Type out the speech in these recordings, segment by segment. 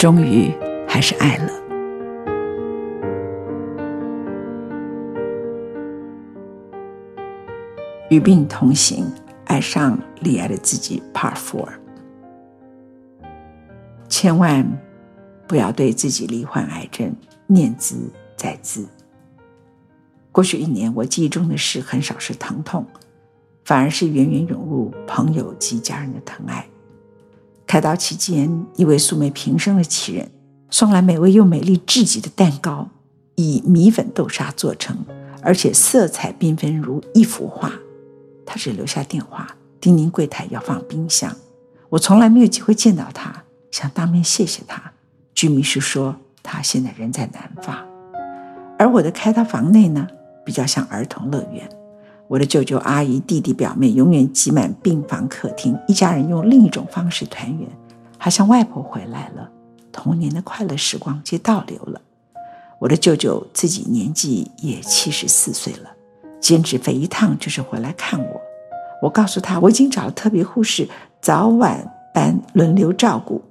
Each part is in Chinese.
终于还是爱了。与病同行，爱上罹癌的自己。Part Four。千万不要对自己罹患癌症念兹在兹。过去一年，我记忆中的事很少是疼痛，反而是源源涌入朋友及家人的疼爱。开刀期间，一位素昧平生的奇人送来美味又美丽至极的蛋糕，以米粉豆沙做成，而且色彩缤纷如一幅画。他只留下电话，叮咛柜台要放冰箱。我从来没有机会见到他，想当面谢谢他。居民是说，他现在人在南方。而我的开刀房内呢，比较像儿童乐园。我的舅舅、阿姨、弟弟、表妹永远挤满病房客厅，一家人用另一种方式团圆，好像外婆回来了，童年的快乐时光就倒流了。我的舅舅自己年纪也七十四岁了，兼职飞一趟就是回来看我。我告诉他，我已经找了特别护士，早晚班轮流照顾，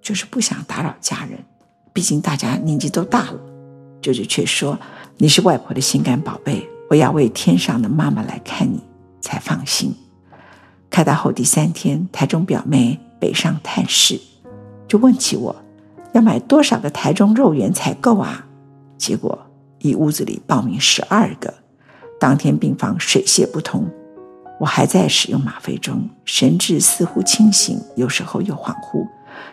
就是不想打扰家人，毕竟大家年纪都大了。舅舅却说：“你是外婆的心肝宝贝。”我要为天上的妈妈来看你，才放心。开刀后第三天，台中表妹北上探视，就问起我要买多少个台中肉圆才够啊？结果一屋子里报名十二个，当天病房水泄不通，我还在使用吗啡中，神志似乎清醒，有时候又恍惚。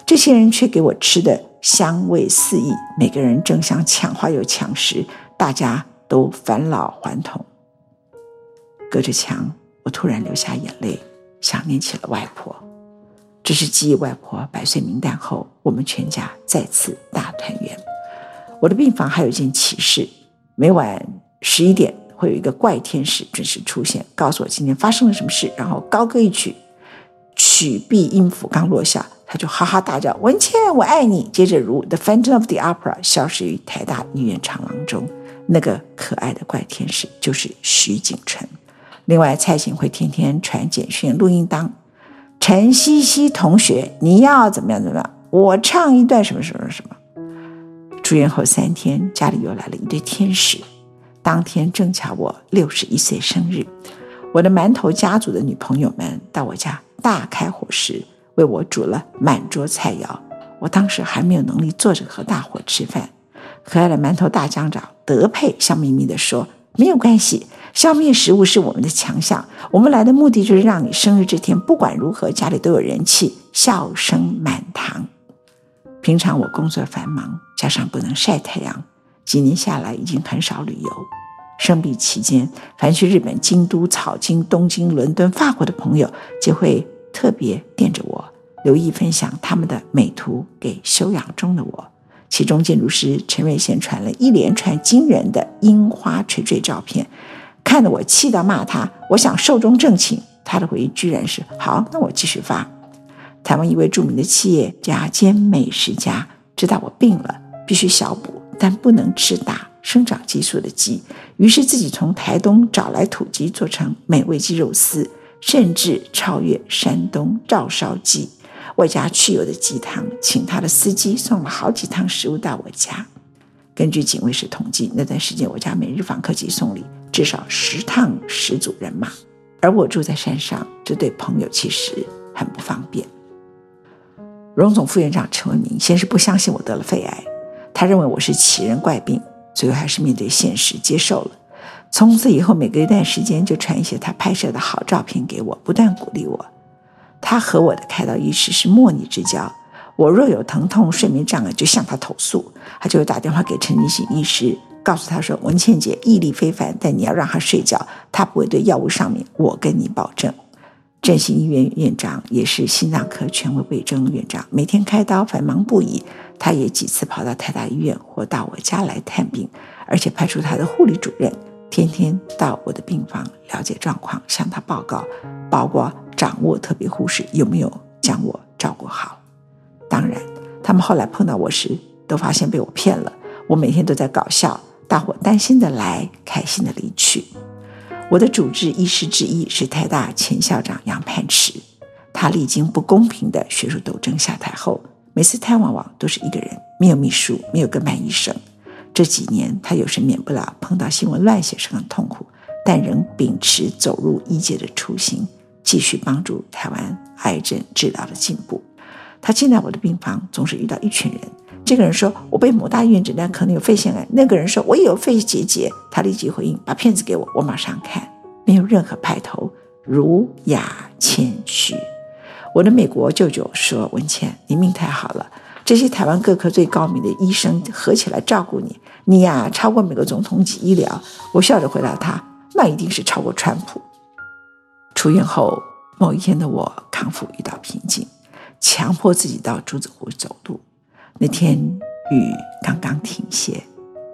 这些人却给我吃的香味四溢，每个人争相抢话又抢食，大家。都返老还童，隔着墙，我突然流下眼泪，想念起了外婆。这是记忆外婆百岁冥诞后，我们全家再次大团圆。我的病房还有一件奇事：每晚十一点会有一个怪天使准时出现，告诉我今天发生了什么事，然后高歌一曲，曲毕音符刚落下，他就哈哈大叫：“文茜，我爱你！”接着如《The Phantom of the Opera》消失于台大医院长廊中。那个可爱的怪天使就是徐景淳。另外，蔡琴会天天传简讯、录音档。陈希希同学，你要怎么样？怎么样？我唱一段什么什么什么。住院后三天，家里又来了一对天使。当天正巧我六十一岁生日，我的馒头家族的女朋友们到我家大开伙食，为我煮了满桌菜肴。我当时还没有能力坐着和大伙吃饭。可爱的馒头大将长德佩笑眯眯地说：“没有关系，消灭食物是我们的强项。我们来的目的就是让你生日这天不管如何家里都有人气，笑声满堂。平常我工作繁忙，加上不能晒太阳，几年下来已经很少旅游。生病期间，凡去日本京都、草津、东京、伦敦、法国的朋友，就会特别惦着我，留意分享他们的美图给休养中的我。”其中，建筑师陈瑞贤传了一连串惊人的樱花垂坠照片，看得我气到骂他。我想寿终正寝，他的回应居然是：“好，那我继续发。”台湾一位著名的企业家兼美食家知道我病了，必须小补，但不能吃打生长激素的鸡，于是自己从台东找来土鸡做成美味鸡肉丝，甚至超越山东照烧鸡。外加去油的鸡汤，请他的司机送了好几趟食物到我家。根据警卫室统计，那段时间我家每日访客及送礼至少十趟十组人马，而我住在山上，这对朋友其实很不方便。荣总副院长陈文明先是不相信我得了肺癌，他认为我是奇人怪病，最后还是面对现实接受了。从此以后，每隔一段时间就传一些他拍摄的好照片给我，不断鼓励我。他和我的开刀医师是莫逆之交，我若有疼痛、睡眠障碍，就向他投诉，他就会打电话给陈进兴医师，告诉他说：“文茜姐毅力非凡，但你要让她睡觉，他不会对药物上面，我跟你保证。”振兴医院院长，也是心脏科权威魏征院长，每天开刀繁忙不已。他也几次跑到台大医院或到我家来探病，而且派出他的护理主任，天天到我的病房了解状况，向他报告，包括掌握特别护士有没有将我照顾好。当然，他们后来碰到我时，都发现被我骗了。我每天都在搞笑，大伙担心的来，开心的离去。我的主治医师之一是台大前校长杨泮池，他历经不公平的学术斗争下台后。每次探望我都是一个人，没有秘书，没有跟班医生。这几年他有时免不了碰到新闻乱写是很痛苦，但仍秉持走入医界的初心，继续帮助台湾癌症治疗的进步。他进来我的病房，总是遇到一群人。这个人说：“我被某大医院诊断可能有肺腺癌。”那个人说：“我也有肺结节。”他立即回应：“把片子给我，我马上看。”没有任何派头，儒雅谦虚。我的美国舅舅说：“文倩，你命太好了，这些台湾各科最高明的医生合起来照顾你，你呀超过美国总统级医疗。”我笑着回答他：“那一定是超过川普。”出院后某一天的我康复遇到瓶颈，强迫自己到竹子湖走路。那天雨刚刚停歇，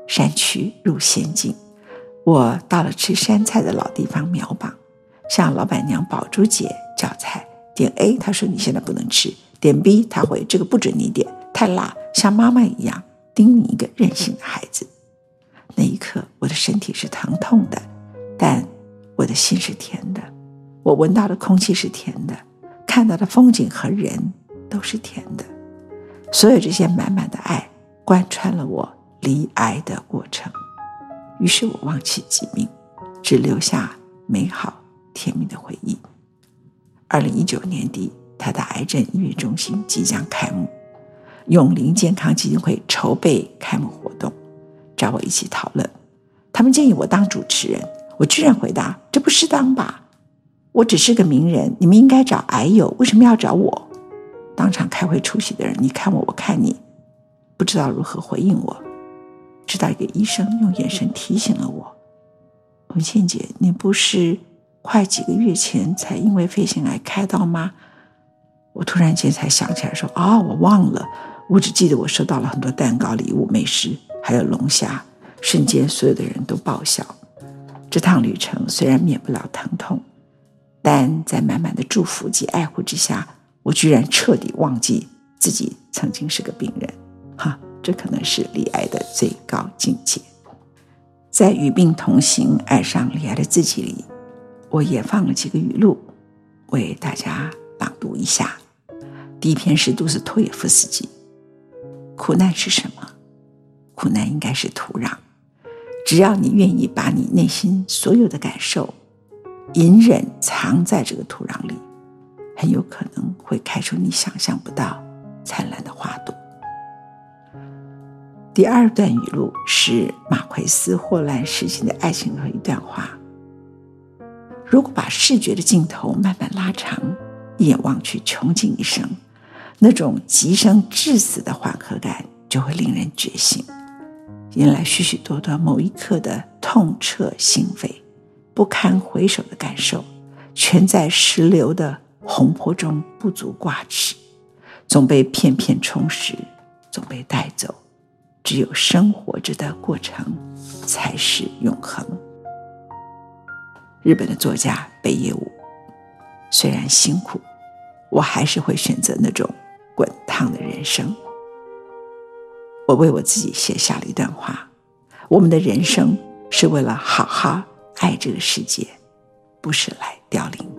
山区入仙境。我到了吃山菜的老地方苗榜，向老板娘宝珠姐叫菜。点 A，他说你现在不能吃；点 B，他回这个不准你点，太辣，像妈妈一样叮你一个任性的孩子。那一刻，我的身体是疼痛的，但我的心是甜的。我闻到的空气是甜的，看到的风景和人都是甜的。所有这些满满的爱，贯穿了我离癌的过程。于是我忘记疾病，只留下美好甜蜜的回忆。二零一九年底，他的癌症医院中心即将开幕，永龄健康基金会筹备开幕活动，找我一起讨论。他们建议我当主持人，我居然回答：“这不适当吧？我只是个名人，你们应该找癌友，为什么要找我？”当场开会出席的人，你看我，我看你，不知道如何回应我。直到一个医生用眼神提醒了我：“文倩姐，你不是……”快几个月前才因为肺腺癌开刀吗？我突然间才想起来说，哦、我忘了，我只记得我收到了很多蛋糕、礼物、美食，还有龙虾。瞬间，所有的人都爆笑。这趟旅程虽然免不了疼痛，但在满满的祝福及爱护之下，我居然彻底忘记自己曾经是个病人。哈，这可能是罹癌的最高境界。在与病同行、爱上罹癌的自己里。我也放了几个语录，为大家朗读一下。第一篇是杜斯托也夫斯基：“苦难是什么？苦难应该是土壤。只要你愿意把你内心所有的感受隐忍藏在这个土壤里，很有可能会开出你想象不到灿烂的花朵。”第二段语录是马奎斯·霍乱时期的爱情和一段话。如果把视觉的镜头慢慢拉长，一眼望去，穷尽一生，那种极生至死的缓和感就会令人觉醒，迎来许许多多某一刻的痛彻心扉、不堪回首的感受，全在石流的洪波中不足挂齿，总被片片充实，总被带走。只有生活着的过程，才是永恒。日本的作家北野武，虽然辛苦，我还是会选择那种滚烫的人生。我为我自己写下了一段话：我们的人生是为了好好爱这个世界，不是来凋零。